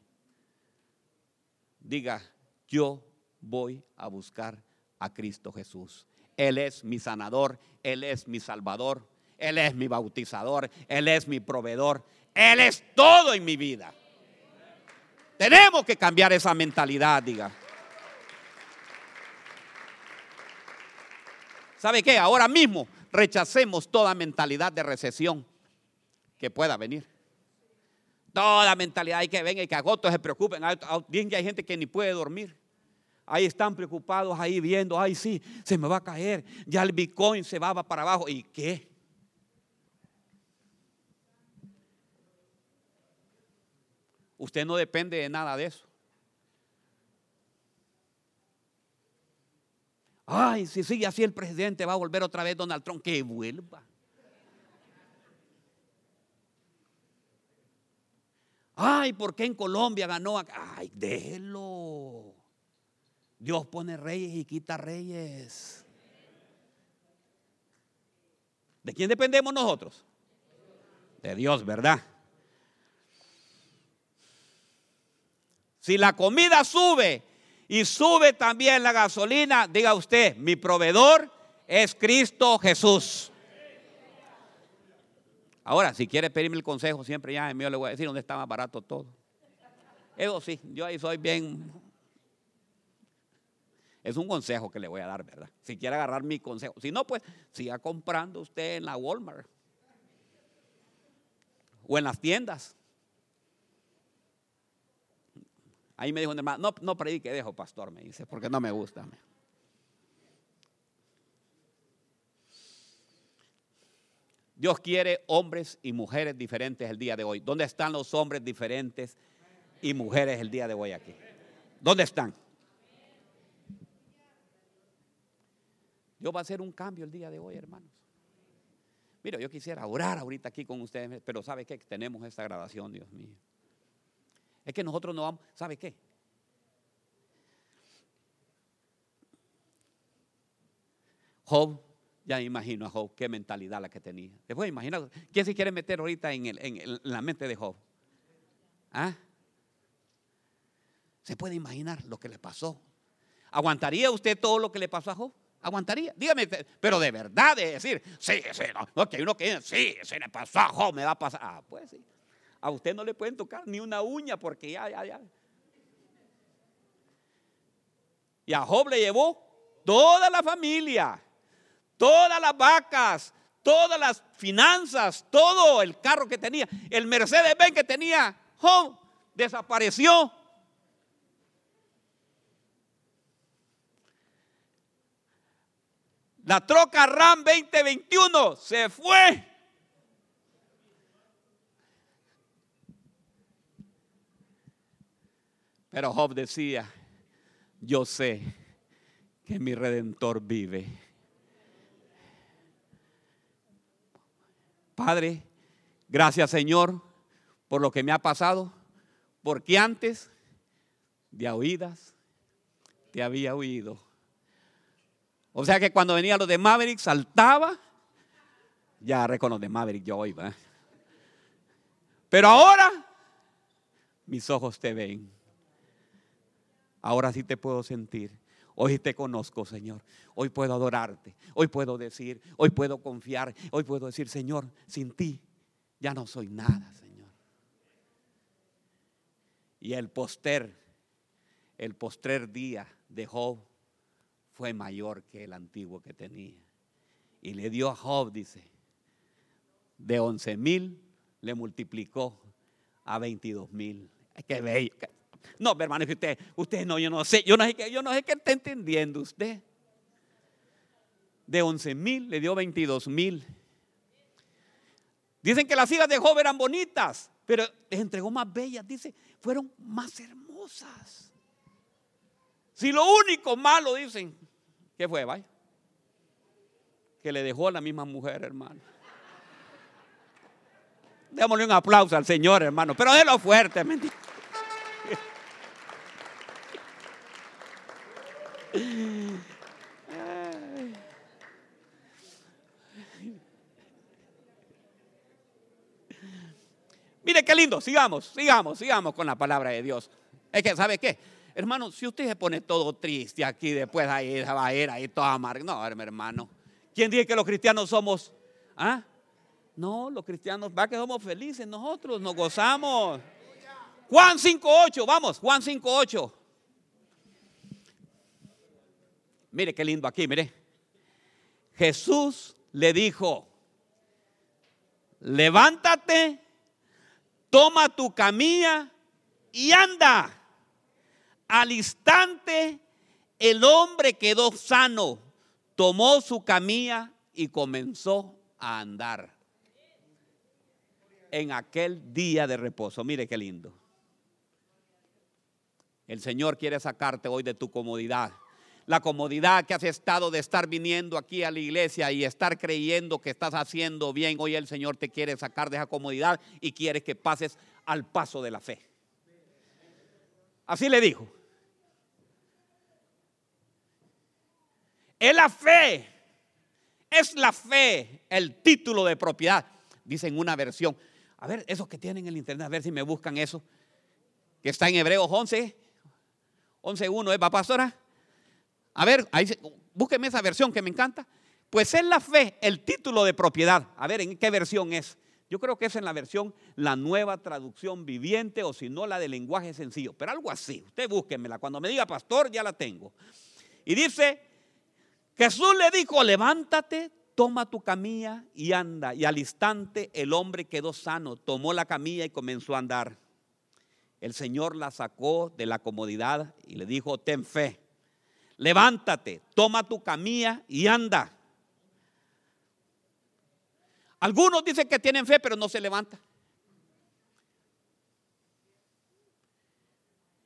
Diga, yo voy a buscar a Cristo Jesús. Él es mi sanador, Él es mi salvador, Él es mi bautizador, Él es mi proveedor, Él es todo en mi vida. Tenemos que cambiar esa mentalidad, diga. ¿Sabe qué? Ahora mismo rechacemos toda mentalidad de recesión que pueda venir. Toda mentalidad hay que venga y que agotos se preocupen. Bien, ya hay gente que ni puede dormir. Ahí están preocupados, ahí viendo, ay sí, se me va a caer. Ya el Bitcoin se va para abajo. ¿Y qué? Usted no depende de nada de eso. Ay, si sigue así el presidente va a volver otra vez Donald Trump, que vuelva. Ay, ¿por qué en Colombia ganó? Ay, déjelo. Dios pone reyes y quita reyes. ¿De quién dependemos nosotros? De Dios, ¿verdad? Si la comida sube y sube también la gasolina, diga usted, mi proveedor es Cristo Jesús. Ahora, si quiere pedirme el consejo, siempre ya en mío le voy a decir dónde está más barato todo. Eso sí, yo ahí soy bien. Es un consejo que le voy a dar, ¿verdad? Si quiere agarrar mi consejo. Si no, pues siga comprando usted en la Walmart. O en las tiendas. Ahí me dijo un hermano, no, no predique, dejo, pastor, me dice, porque no me gusta. Dios quiere hombres y mujeres diferentes el día de hoy. ¿Dónde están los hombres diferentes y mujeres el día de hoy aquí? ¿Dónde están? Dios va a hacer un cambio el día de hoy, hermanos. Mira, yo quisiera orar ahorita aquí con ustedes, pero ¿sabe qué? Tenemos esta grabación, Dios mío. Es que nosotros no vamos, ¿sabe qué? Job, ya imagino a Job, qué mentalidad la que tenía. Después imaginar, ¿quién se quiere meter ahorita en, la mente de Job? ¿Ah? ¿Se puede imaginar lo que le pasó? ¿Aguantaría usted todo lo que le pasó a Job? ¿Aguantaría? Dígame, pero de verdad, de decir, sí, sí, no, no que uno que, sí, se le pasó a Job, me va a pasar. Ah, pues sí. A usted no le pueden tocar ni una uña porque ya, ya, ya. Y a Job le llevó toda la familia, todas las vacas, todas las finanzas, todo el carro que tenía, el Mercedes Benz que tenía Job desapareció. La troca RAM 2021 se fue. Pero Job decía, yo sé que mi redentor vive. Padre, gracias Señor por lo que me ha pasado, porque antes de oídas te había oído. O sea que cuando venía los de Maverick saltaba, ya reconoce Maverick yo iba. Pero ahora mis ojos te ven. Ahora sí te puedo sentir. Hoy te conozco, Señor. Hoy puedo adorarte. Hoy puedo decir, hoy puedo confiar. Hoy puedo decir, Señor, sin ti ya no soy nada, Señor. Y el poster, el postrer día de Job fue mayor que el antiguo que tenía. Y le dio a Job, dice, de 11 mil le multiplicó a 22 mil. Qué bello, no, hermano, que usted, usted no, yo no sé, yo no sé qué, yo no sé qué está entendiendo usted. De 11 mil le dio 22 mil. Dicen que las hijas de Job eran bonitas, pero les entregó más bellas, dice, fueron más hermosas. Si lo único malo dicen, ¿qué fue, vaya? Que le dejó a la misma mujer, hermano. Démosle un aplauso al Señor, hermano, pero délo fuerte, mentira. Mire qué lindo, sigamos, sigamos, sigamos con la palabra de Dios. Es que, ¿sabe qué? Hermano, si usted se pone todo triste aquí, después ahí va a ir ahí todo amargo. No, hermano. ¿Quién dice que los cristianos somos? ¿Ah? No, los cristianos, va que somos felices nosotros, nos gozamos. Juan 5.8, vamos, Juan 5.8. Mire qué lindo aquí, mire. Jesús le dijo, levántate, toma tu camilla y anda. Al instante el hombre quedó sano, tomó su camilla y comenzó a andar. En aquel día de reposo, mire qué lindo. El Señor quiere sacarte hoy de tu comodidad la comodidad que has estado de estar viniendo aquí a la iglesia y estar creyendo que estás haciendo bien. Hoy el Señor te quiere sacar de esa comodidad y quiere que pases al paso de la fe. Así le dijo. Es la fe. Es la fe el título de propiedad. Dice en una versión. A ver, esos que tienen el internet, a ver si me buscan eso. Que está en Hebreos 11. 11.1, ¿es, pastora? A ver, ahí, esa versión que me encanta. Pues es la fe, el título de propiedad. A ver, ¿en qué versión es? Yo creo que es en la versión la nueva traducción viviente o si no la de lenguaje sencillo, pero algo así. Usted búsquemela. Cuando me diga pastor, ya la tengo. Y dice, Jesús le dijo, levántate, toma tu camilla y anda. Y al instante el hombre quedó sano, tomó la camilla y comenzó a andar. El Señor la sacó de la comodidad y le dijo, ten fe levántate, toma tu camilla y anda. Algunos dicen que tienen fe, pero no se levantan.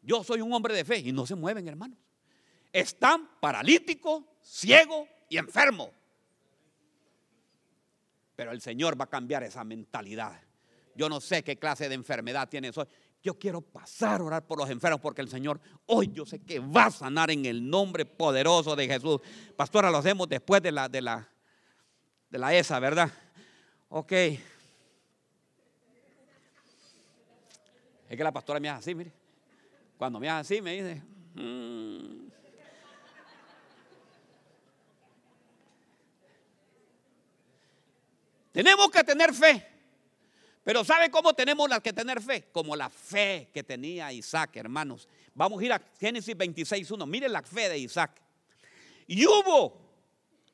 Yo soy un hombre de fe y no se mueven, hermanos. Están paralíticos, ciegos y enfermos. Pero el Señor va a cambiar esa mentalidad. Yo no sé qué clase de enfermedad tienes hoy. Yo quiero pasar a orar por los enfermos porque el Señor hoy yo sé que va a sanar en el nombre poderoso de Jesús. Pastora, lo hacemos después de la, de la, de la ESA, ¿verdad? Ok. Es que la pastora me hace así, mire. Cuando me hace así, me dice. Mm". Tenemos que tener fe. Pero ¿sabe cómo tenemos que tener fe? Como la fe que tenía Isaac, hermanos. Vamos a ir a Génesis 26.1. Mire la fe de Isaac. Y hubo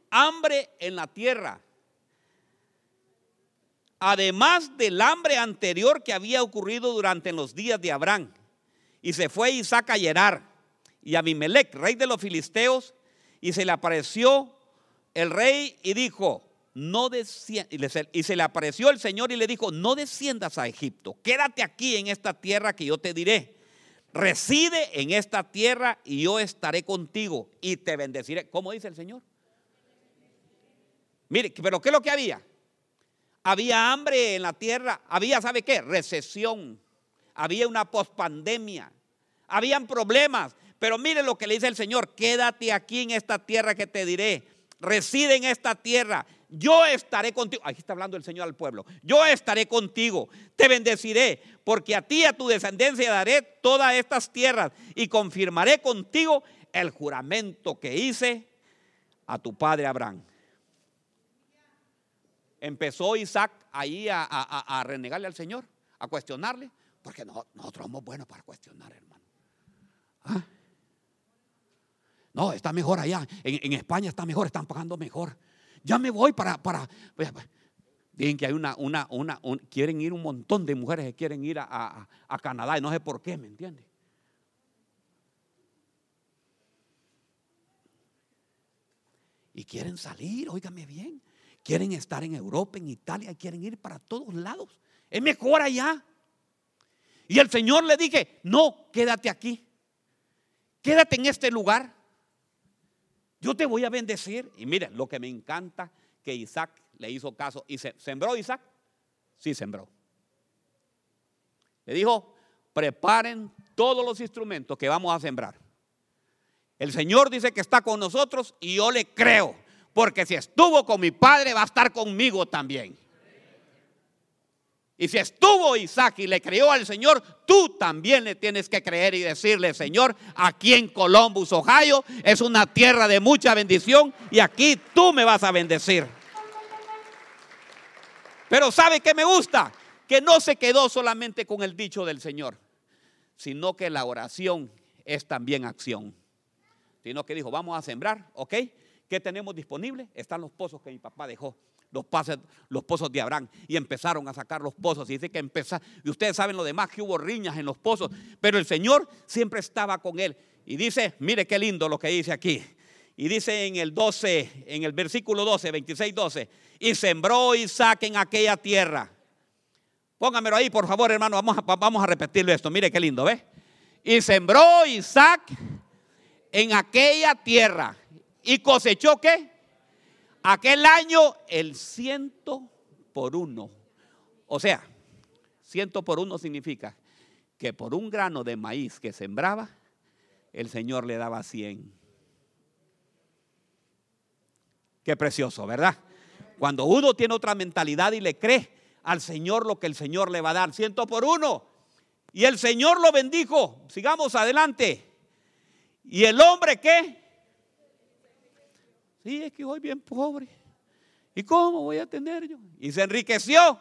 hambre en la tierra. Además del hambre anterior que había ocurrido durante los días de Abraham. Y se fue Isaac a Gerar. Y Abimelech, rey de los filisteos, y se le apareció el rey y dijo, no y se le apareció el Señor y le dijo, no desciendas a Egipto, quédate aquí en esta tierra que yo te diré. Reside en esta tierra y yo estaré contigo y te bendeciré. ¿Cómo dice el Señor? Mire, pero ¿qué es lo que había? Había hambre en la tierra, había, ¿sabe qué? Recesión, había una pospandemia, habían problemas. Pero mire lo que le dice el Señor, quédate aquí en esta tierra que te diré, reside en esta tierra yo estaré contigo. Aquí está hablando el Señor al pueblo. Yo estaré contigo, te bendeciré, porque a ti y a tu descendencia daré todas estas tierras y confirmaré contigo el juramento que hice a tu padre Abraham. Empezó Isaac ahí a, renegarle al Señor, a cuestionarle, porque nosotros somos buenos para cuestionar, hermano. ¿Ah? No, está mejor allá. En, España está mejor, están pagando mejor ya me voy para, para, Dicen que hay una, una, una, quieren ir un montón de mujeres que quieren ir a, Canadá y no sé por qué, ¿me entiende? Y quieren salir, óigame bien. Quieren estar en Europa, en Italia, quieren ir para todos lados. Es mejor allá. Y el Señor le dije, no, quédate aquí. quédate en este lugar. Yo te voy a bendecir. Y mire, lo que me encanta que Isaac le hizo caso. ¿Y se, sembró Isaac? Sí, sembró. Le dijo, preparen todos los instrumentos que vamos a sembrar. El Señor dice que está con nosotros y yo le creo, porque si estuvo con mi padre va a estar conmigo también. Y si estuvo Isaac y le creyó al Señor, tú también le tienes que creer y decirle, Señor, aquí en Columbus, Ohio, es una tierra de mucha bendición y aquí tú me vas a bendecir. Pero ¿sabe qué me gusta? Que no se quedó solamente con el dicho del Señor, sino que la oración es también acción. Sino que dijo, vamos a sembrar, ¿ok? ¿Qué tenemos disponible? Están los pozos que mi papá dejó los, los pozos de Abraham y empezaron a sacar los pozos. Y dice que empezaron, y ustedes saben lo demás, que hubo riñas en los pozos, pero el Señor siempre estaba con él. Y dice, mire qué lindo lo que dice aquí. Y dice en el 12, en el versículo 12, 26, 12, y sembró Isaac en aquella tierra. Póngamelo ahí, por favor, hermano, vamos a, vamos a repetirlo esto. Mire qué lindo, ¿ve? Y sembró Isaac en aquella tierra. ¿Y cosechó qué? Aquel año el ciento por uno. O sea, ciento por uno significa que por un grano de maíz que sembraba, el Señor le daba cien. Qué precioso, ¿verdad? Cuando uno tiene otra mentalidad y le cree al Señor lo que el Señor le va a dar, ciento por uno. Y el Señor lo bendijo. Sigamos adelante. ¿Y el hombre qué? Sí, es que hoy bien pobre. ¿Y cómo voy a tener yo? Y se enriqueció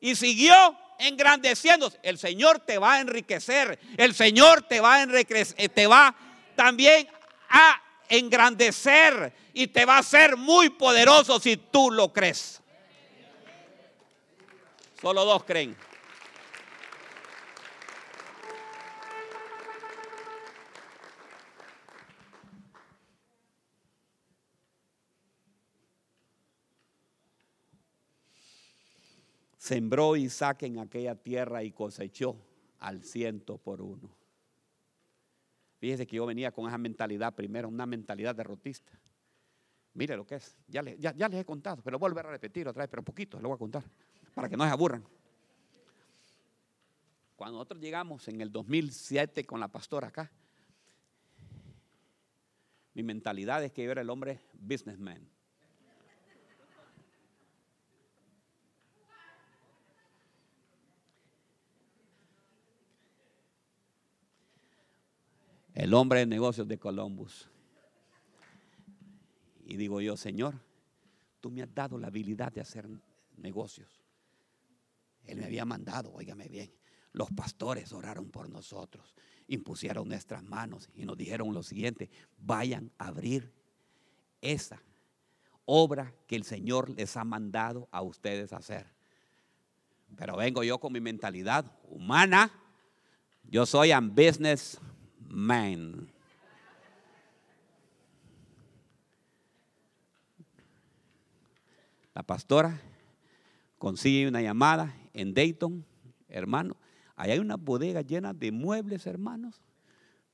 y siguió engrandeciéndose. El Señor te va a enriquecer. El Señor te va a enriquecer, eh, te va también a engrandecer y te va a hacer muy poderoso si tú lo crees. Solo dos creen. Sembró Isaac en aquella tierra y cosechó al ciento por uno. Fíjese que yo venía con esa mentalidad primero, una mentalidad derrotista. Mire lo que es. Ya, les he contado, pero voy a volver a repetir otra vez, pero poquito, lo voy a contar, para que no se aburran. Cuando nosotros llegamos en el 2007 con la pastora acá, mi mentalidad es que yo era el hombre businessman. El hombre de negocios de Columbus. Y digo yo, Señor, tú me has dado la habilidad de hacer negocios. Él me había mandado, óigame bien, los pastores oraron por nosotros, impusieron nuestras manos y nos dijeron lo siguiente, vayan a abrir esa obra que el Señor les ha mandado a ustedes hacer. Pero vengo yo con mi mentalidad humana, yo soy un business man. La pastora consigue una llamada en Dayton, hermano. Ahí hay una bodega llena de muebles, hermanos,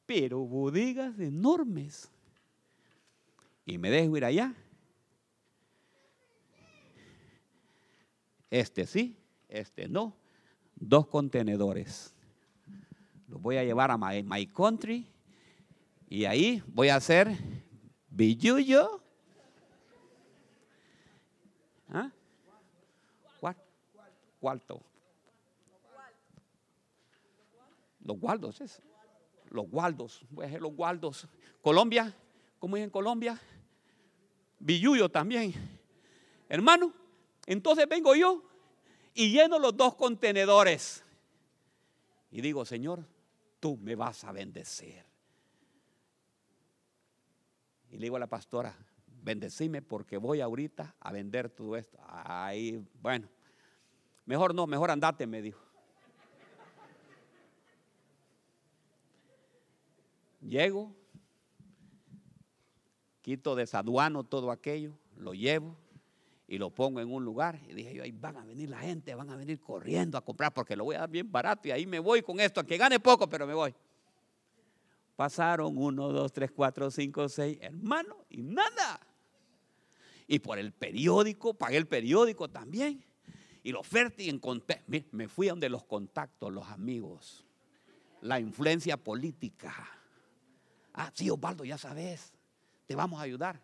pero bodegas enormes. Y me dejo ir allá. Este sí, este no. Dos contenedores. Los voy a llevar a my, country y ahí voy a hacer billuyo. ¿Ah? ¿Cuarto? Los gualdos, es. Los gualdos, voy a hacer los gualdos. Colombia, ¿cómo es en Colombia? Billuyo también. Hermano, entonces vengo yo y lleno los dos contenedores. Y digo, Señor, tú me vas a bendecir. Y le digo a la pastora, bendecime porque voy ahorita a vender todo esto. Ahí, bueno, mejor no, mejor andate, me dijo. Llego, quito desaduano todo aquello, lo llevo y lo pongo en un lugar. Y dije yo, ahí van a venir la gente, van a venir corriendo a comprar porque lo voy a dar bien barato y ahí me voy con esto, aunque gane poco, pero me voy. Pasaron uno, dos, tres, cuatro, cinco, seis, hermano, y nada. Y por el periódico, pagué el periódico también. Y lo oferta y encontré, me fui a donde los contactos, los amigos, la influencia política. Ah, sí, Osvaldo, ya sabes, te vamos a ayudar.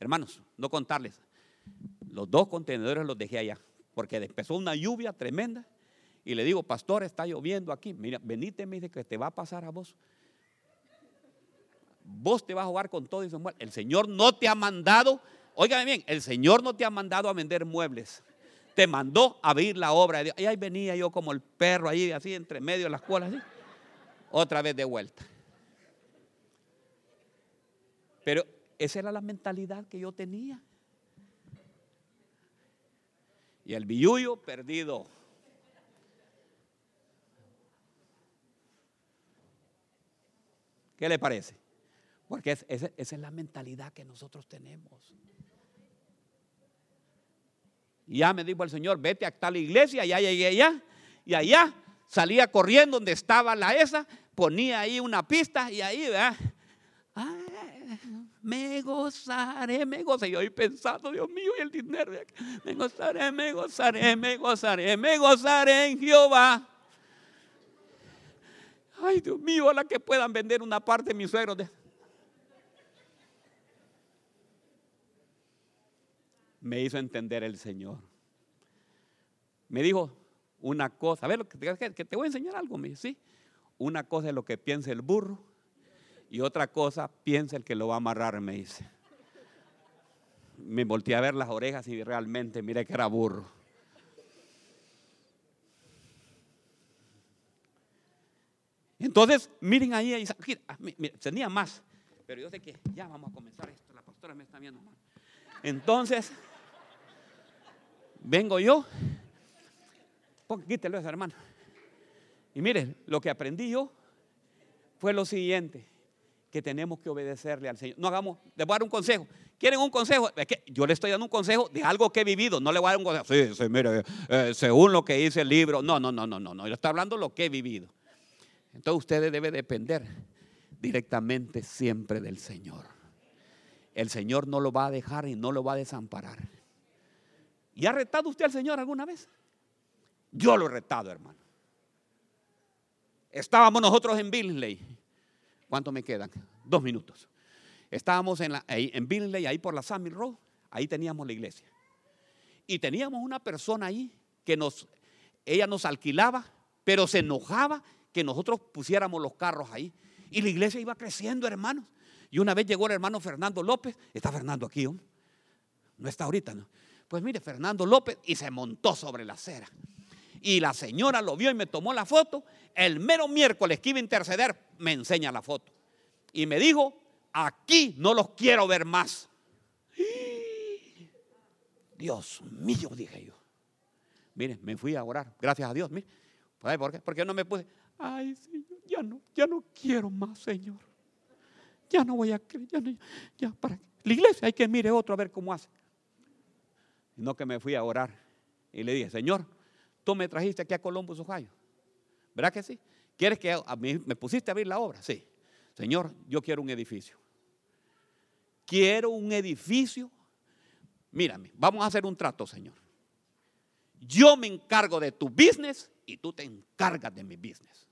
Hermanos, no contarles, los dos contenedores los dejé allá, porque empezó una lluvia tremenda. Y le digo, pastor, está lloviendo aquí. Mira, venite, me dice que te va a pasar a vos. Vos te vas a jugar con todo y se El Señor no te ha mandado, óigame bien, el Señor no te ha mandado a vender muebles. Te mandó a abrir la obra de Dios. Y ahí venía yo como el perro ahí, así entre medio de las colas. Otra vez de vuelta. Pero esa era la mentalidad que yo tenía. Y el billuyo perdido. ¿Qué le parece? Porque esa es la mentalidad que nosotros tenemos. Ya me dijo el Señor, vete a tal iglesia, ya llegué allá. Y allá salía corriendo donde estaba la esa, ponía ahí una pista y ahí, ¿verdad? Me gozaré, me gozaré. Y hoy pensando, Dios mío, y el dinero. Me gozaré, me gozaré, me gozaré, me gozaré en Jehová. Ay, Dios mío, la que puedan vender una parte de mi suegro. Me hizo entender el Señor. Me dijo una cosa, a ver, que te voy a enseñar algo, me dice, sí. Una cosa es lo que piensa el burro y otra cosa piensa el que lo va a amarrar, me dice. Me volteé a ver las orejas y realmente mire que era burro. Entonces, miren ahí, ah, tenía más, pero yo sé que ya vamos a comenzar esto, la pastora me está viendo mal. Entonces, vengo yo, quítelo ese hermano. Y miren, lo que aprendí yo fue lo siguiente, que tenemos que obedecerle al Señor. No hagamos, les voy a dar un consejo. ¿Quieren un consejo? Es que yo le estoy dando un consejo de algo que he vivido, no le voy a dar un consejo. Sí, sí, mire, eh, según lo que dice el libro. No, no, no, no, no, no. Yo estoy hablando de lo que he vivido. Entonces usted debe depender directamente siempre del Señor. El Señor no lo va a dejar y no lo va a desamparar. ¿Y ha retado usted al Señor alguna vez? Yo lo he retado, hermano. Estábamos nosotros en Billey. ¿Cuánto me quedan? Dos minutos. Estábamos en, en Billey, ahí por la Summit Road. Ahí teníamos la iglesia. Y teníamos una persona ahí que nos, ella nos alquilaba, pero se enojaba que nosotros pusiéramos los carros ahí. Y la iglesia iba creciendo, hermanos. Y una vez llegó el hermano Fernando López. Está Fernando aquí. No está ahorita, ¿no? Pues mire, Fernando López y se montó sobre la acera. Y la señora lo vio y me tomó la foto. El mero miércoles que iba a interceder, me enseña la foto. Y me dijo, aquí no los quiero ver más. Dios mío, dije yo. Mire, me fui a orar, gracias a Dios. Mire, ¿por qué? Porque no me puse, ay, Señor, ya no, ya no quiero más, Señor. Ya no voy a creer, ya, para la iglesia hay que mire otro a ver cómo hace. No que me fui a orar y le dije, Señor, tú me trajiste aquí a Columbus, Ohio. ¿Verdad que sí? ¿Quieres que a mí me pusiste a abrir la obra? Sí. Señor, yo quiero un edificio. Quiero un edificio. Mírame, vamos a hacer un trato, Señor. Yo me encargo de tu business y tú te encargas de mi business.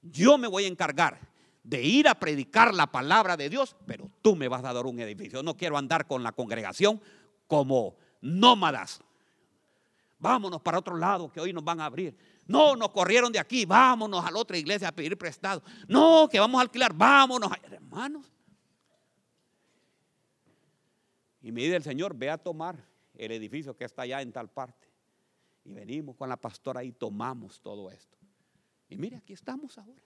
Yo me voy a encargar de ir a predicar la palabra de Dios, pero tú me vas a dar un edificio. No quiero andar con la congregación como nómadas. Vámonos para otro lado que hoy nos van a abrir. No, nos corrieron de aquí, vámonos a la otra iglesia a pedir prestado. No, que vamos a alquilar, vámonos. Hermanos. Y me dice el Señor, ve a tomar el edificio que está allá en tal parte. Y venimos con la pastora y tomamos todo esto. Y mire, aquí estamos ahora.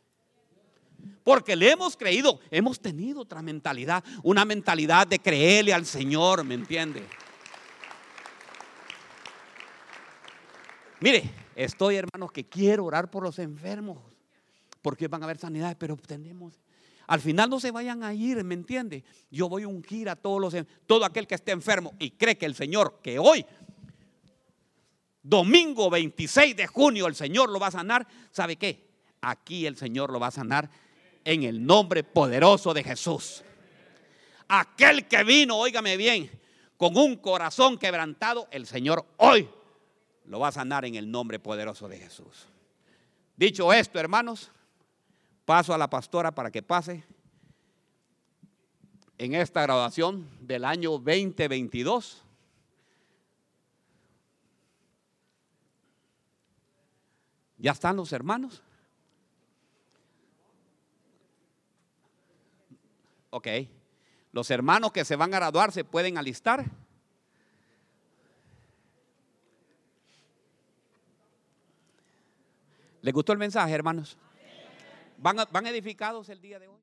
Porque le hemos creído, hemos tenido otra mentalidad, una mentalidad de creerle al Señor, ¿me entiende? Mire, estoy hermanos que quiero orar por los enfermos, porque van a haber sanidades, pero tenemos... Al final no se vayan a ir, ¿me entiende? Yo voy a ungir a todos los, todo aquel que esté enfermo y cree que el Señor, que hoy, domingo 26 de junio, el Señor lo va a sanar. ¿Sabe qué? aquí el Señor lo va a sanar en el nombre poderoso de Jesús. Aquel que vino, óigame bien, con un corazón quebrantado, el Señor hoy lo va a sanar en el nombre poderoso de Jesús. Dicho esto, hermanos, paso a la pastora para que pase en esta graduación del año 2022. ¿Ya están los hermanos? Ok. Los hermanos que se van a graduar se pueden alistar. ¿Les gustó el mensaje, hermanos? ¿Van, van edificados el día de hoy?